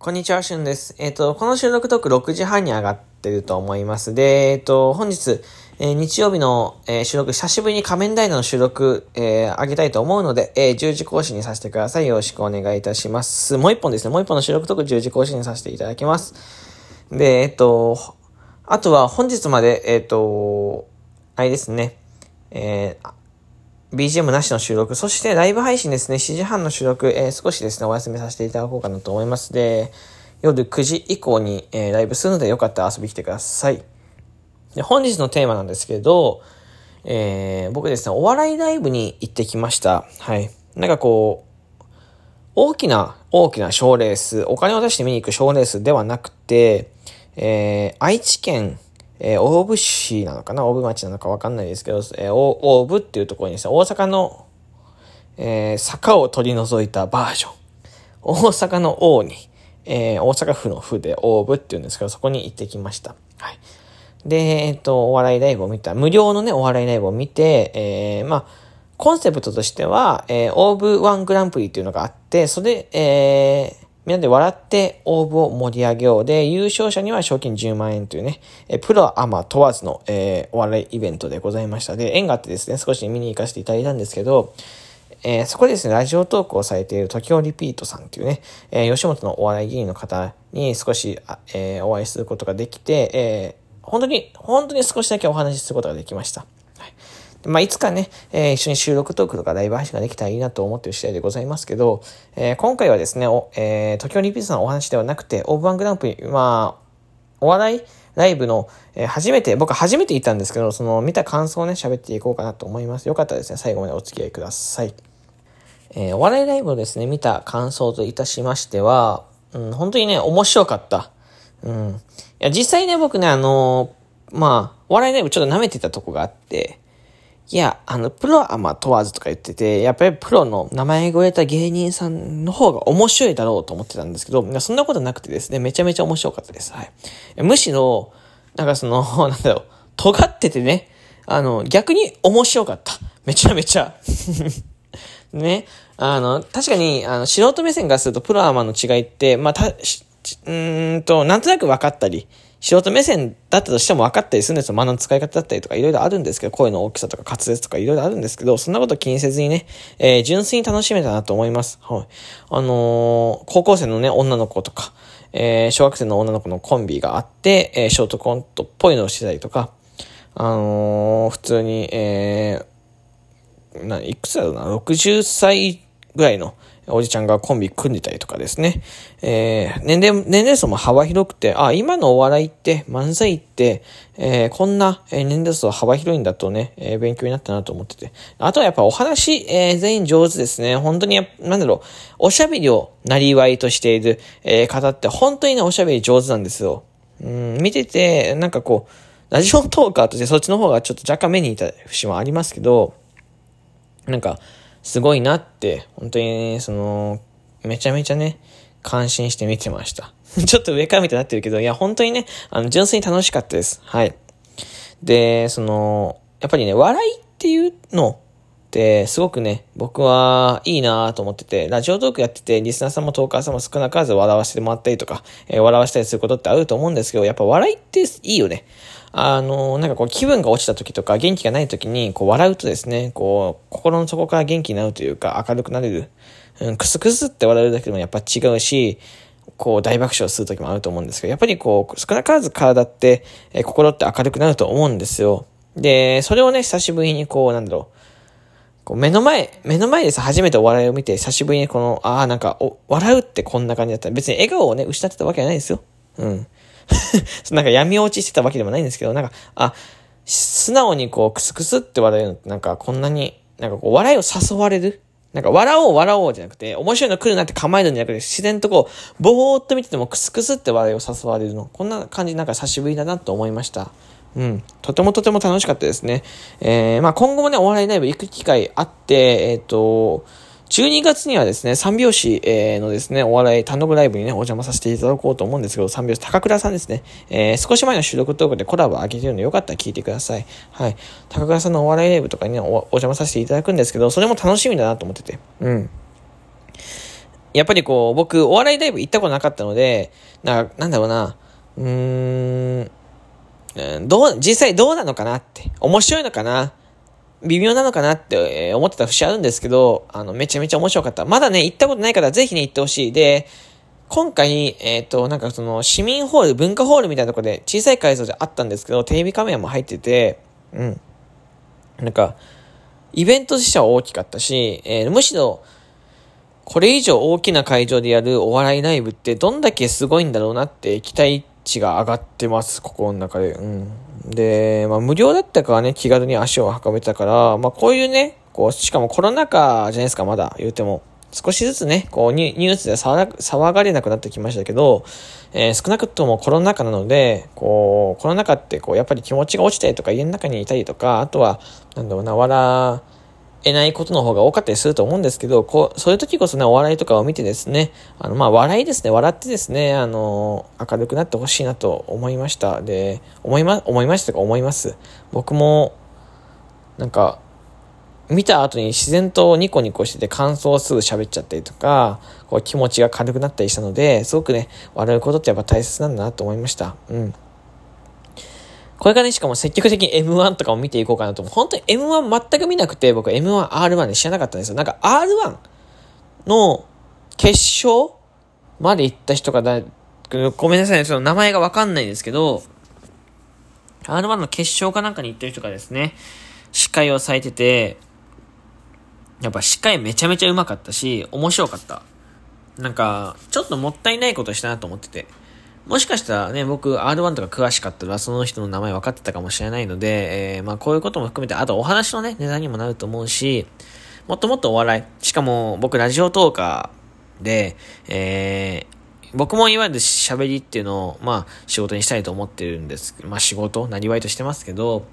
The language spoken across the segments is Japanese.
こんにちは、しゅんです。えっ、ー、と、この収録トーク6時半に上がってると思います。で、えっ、ー、と、本日、えー、日曜日の、え収録、久しぶりに仮面ライダーの収録、え上げたいと思うので、え10時更新にさせてください。よろしくお願いいたします。もう一本ですね。もう一本の収録トーク10時更新にさせていただきます。で、えっ、と、あとは本日まで、えっ、と、あれですね。えー、BGM なしの収録、そしてライブ配信ですね、7時半の収録、えー、少しですね、お休みさせていただこうかなと思います。で、夜9時以降に、えー、ライブするのでよかったら遊びに来てください。で、本日のテーマなんですけど、えー、僕ですね、お笑いライブに行ってきました。はい。なんかこう、大きな、大きな賞レース、お金を出して見に行く賞レースではなくて、えー、愛知県、えー、大府市なのかな？大府町なのかわかんないですけど、えー、大府っていうところにですね、大阪の、えー、坂を取り除いたバージョン。大阪の王に、えー、大阪府の府で大府っていうんですけど、そこに行ってきました。はい。で、えっ、と、お笑いライブを見た、無料のね、お笑いライブを見て、えー、まあ、コンセプトとしては、えー、オーブワングランプリっていうのがあって、それ、えー、みんなで笑って応募を盛り上げようで、優勝者には賞金10万円というね、えプロアマ問わずの、えー、お笑いイベントでございました。で、縁があってですね、少し見に行かせていただいたんですけど、えー、そこでですね、ラジオトークをされている時をリピートさんっていうね、えー、吉本のお笑い議員の方に少し、えー、お会いすることができて、え、本当に、本当に少しだけお話しすることができました。まあ、いつかね、えー、一緒に収録トークとかライブ配信ができたらいいなと思ってる次第でございますけど、えー、今回はですね、えー、東京オリンピックさんのお話ではなくて、オーブワングランプリ、まあ、お笑いライブの、えー、初めて、僕初めて行ったんですけど、その見た感想をね、喋っていこうかなと思います。よかったらですね、最後までお付き合いください。えー、お笑いライブをですね、見た感想といたしましては、うん、本当にね、面白かった。うん。いや、実際ね、僕ね、あのー、まあ、お笑いライブちょっと舐めてたとこがあって、いや、あの、プロアマ問わずとか言ってて、やっぱりプロの名前が売れた芸人さんの方が面白いだろうと思ってたんですけど、そんなことなくてですね、めちゃめちゃ面白かったです。はい。むしろ、なんかその、なんだろう、尖っててね、あの、逆に面白かった。めちゃめちゃ。ね。あの、確かに、あの、素人目線がするとプロアマの違いって、まあ、た、うんと、なんとなく分かったり、素人目線だったとしても分かったりするんですよ。間の使い方だったりとかいろいろあるんですけど、声の大きさとか滑舌とかいろいろあるんですけど、そんなこと気にせずにね、えー、純粋に楽しめたなと思います。はい。あのー、高校生のね、女の子とか、えー、小学生の女の子のコンビがあって、えー、ショートコントっぽいのをしてたりとか、あの、普通に、えー、な、いくつだろうな、60歳ぐらいの、おじちゃんがコンビ組んでたりとかですね。えー、年齢、年齢層も幅広くて、あ、今のお笑いって、漫才って、えー、こんな年齢層幅広いんだとね、えー、勉強になったなと思ってて。あとはやっぱお話、えー、全員上手ですね。本当に、なんだろう、おしゃべりをなりわいとしている、えー、方って本当にね、おしゃべり上手なんですよ。うん、見てて、なんかこう、ラジオトーカーとしてそっちの方がちょっと若干目にいた節もありますけど、なんか、すごいなって、本当に、その、めちゃめちゃね、感心して見てました。ちょっと上から見てなってるけど、いや、本当にね、あの、純粋に楽しかったです。はい。で、その、やっぱりね、笑いっていうのって、すごくね、僕はいいなと思ってて、ラジオトークやってて、リスナーさんもトーカーさんも少なからず笑わせてもらったりとか、えー、笑わせたりすることってあると思うんですけど、やっぱ笑いっていいよね。あの、なんかこう気分が落ちた時とか元気がない時にこう笑うとですね、こう心の底から元気になるというか明るくなれる。うん、クスクスって笑うだけでもやっぱ違うし、こう大爆笑する時もあると思うんですけど、やっぱりこう少なからず体って、え、心って明るくなると思うんですよ。で、それをね、久しぶりにこうなんだろう、こう目の前、目の前でさ、初めてお笑いを見て、久しぶりにこの、ああ、なんか、お、笑うってこんな感じだったら、別に笑顔をね、失ってたわけじゃないですよ。うん。なんか闇落ちしてたわけでもないんですけど、なんか、あ、素直にこう、クスクスって笑えるのって、なんかこんなに、なんかこう、笑いを誘われる？なんか、笑おう、笑おうじゃなくて、面白いの来るなって構えるんじゃなくて、自然とこう、ぼーっと見ててもクスクスって笑いを誘われるの。こんな感じなんか久しぶりだなと思いました。うん。とてもとても楽しかったですね。えー、まあ今後もね、お笑いライブ行く機会あって、えっ、ー、と、12月にはですね、三拍子、えのですね、お笑い単独ライブにね、お邪魔させていただこうと思うんですけど、三拍子、高倉さんですね、えー、少し前の収録トークでコラボ上げてるので、よかったら聞いてください。はい。高倉さんのお笑いライブとかにねお、邪魔させていただくんですけど、それも楽しみだなと思ってて。うん。やっぱりこう、僕、お笑いライブ行ったことなかったので、な、なんだろうな、うーん、どう、実際どうなのかなって、面白いのかな微妙なのかなって思ってた節あるんですけど、あの、めちゃめちゃ面白かった。まだね、行ったことないからぜひね、行ってほしい。で、今回、えっ、ー、と、なんかその、市民ホール、文化ホールみたいなとこで、小さい会場であったんですけど、テレビカメラも入ってて、うん。なんか、イベント自体は大きかったし、えー、むしろ、これ以上大きな会場でやるお笑いライブってどんだけすごいんだろうなって期待値が上がってます、心の中で。うん。で、まあ無料だったからね、気軽に足を運べたから、まあこういうね、こう、しかもコロナ禍じゃないですか、まだ言うても。少しずつね、こうニュースで騒がれなくなってきましたけど、えー、少なくともコロナ禍なので、こう、コロナ禍ってこう、やっぱり気持ちが落ちたりとか、家の中にいたりとか、あとは、なんだろうな、笑えないことの方が多かったりすると思うんですけど、こう、そういう時こそね、お笑いとかを見てですね、あの、まあ、笑いですね、笑ってですね、あの、明るくなってほしいなと思いました。で、思いま、思いましたか思います。僕も、なんか、見た後に自然とニコニコしてて感想をすぐ喋っちゃったりとか、こう気持ちが軽くなったりしたので、すごくね、笑うことってやっぱ大切なんだなと思いました。うん。これからね、しかも積極的に M1 とかも見ていこうかなと思う。本当に M1 全く見なくて、僕 M1、R1 で知らなかったんですよ。なんか R1 の決勝まで行った人がだ、ごめんなさいね、ちょっと名前がわかんないんですけど、R1 の決勝かなんかに行ってる人がですね、司会をされてて、やっぱ司会めちゃめちゃうまかったし、面白かった。なんか、ちょっともったいないことしたなと思ってて。もしかしたらね、僕 R1 とか詳しかったらその人の名前分かってたかもしれないので、えー、まあこういうことも含めて、あとお話のね、値段にもなると思うし、もっともっとお笑い。しかも僕ラジオトーカーで、えー、僕もいわゆる喋りっていうのを、まあ仕事にしたいと思ってるんです。まあ仕事、なりわいとしてますけど、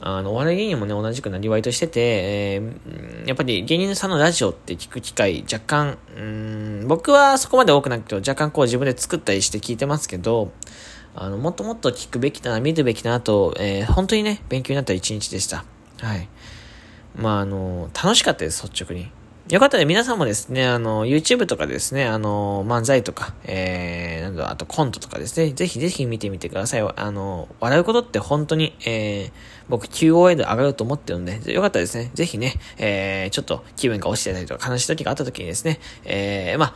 あの、お笑い芸人もね、同じくなりわいとしてて、えー、やっぱり芸人さんのラジオって聞く機会、若干、うん、僕はそこまで多くなくて、若干こう自分で作ったりして聞いてますけど、あの、もっともっと聞くべきだな、見るべきだなと、えー、本当にね、勉強になった一日でした。はい。まあ、あの、楽しかったです、率直に。よかったら皆さんもですね、あの、YouTube とかですね、あの、漫才とか、えー、なんだ、あとコントとかですね、ぜひぜひ見てみてください。あの、笑うことって本当に、えー、僕 QOL 上がると思ってるんで、よかったらですね、ぜひね、えー、ちょっと気分が落ちてたりとか悲しい時があった時にですね、えー、まあ、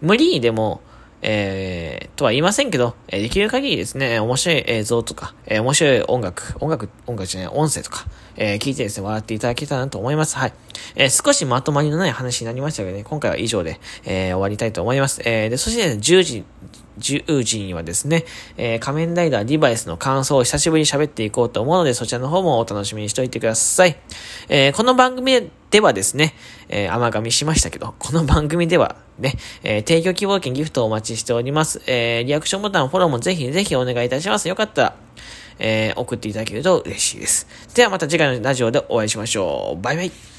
無理にでも、えー、とは言いませんけど、えできる限りですね、面白い映像とか、えー、面白い音楽、音楽、音楽じゃない、音声とか、えー、聞いてですね、笑っていただけたらなと思います。はい。えー、少しまとまりのない話になりましたけどね、今回は以上で、えー、終わりたいと思います。えー、で、そして、ね、10時、10時にはですね、えー、仮面ライダーディバイスの感想を久しぶりに喋っていこうと思うので、そちらの方もお楽しみにしておいてください。えー、この番組ではですね、えー、甘噛みしましたけど、この番組ではね、えー、提供希望券ギフトをお待ちしております。えー、リアクションボタン、フォローもぜひぜひお願いいたします。よかったら、えー、送っていただけると嬉しいです。ではまた次回のラジオでお会いしましょう。バイバイ。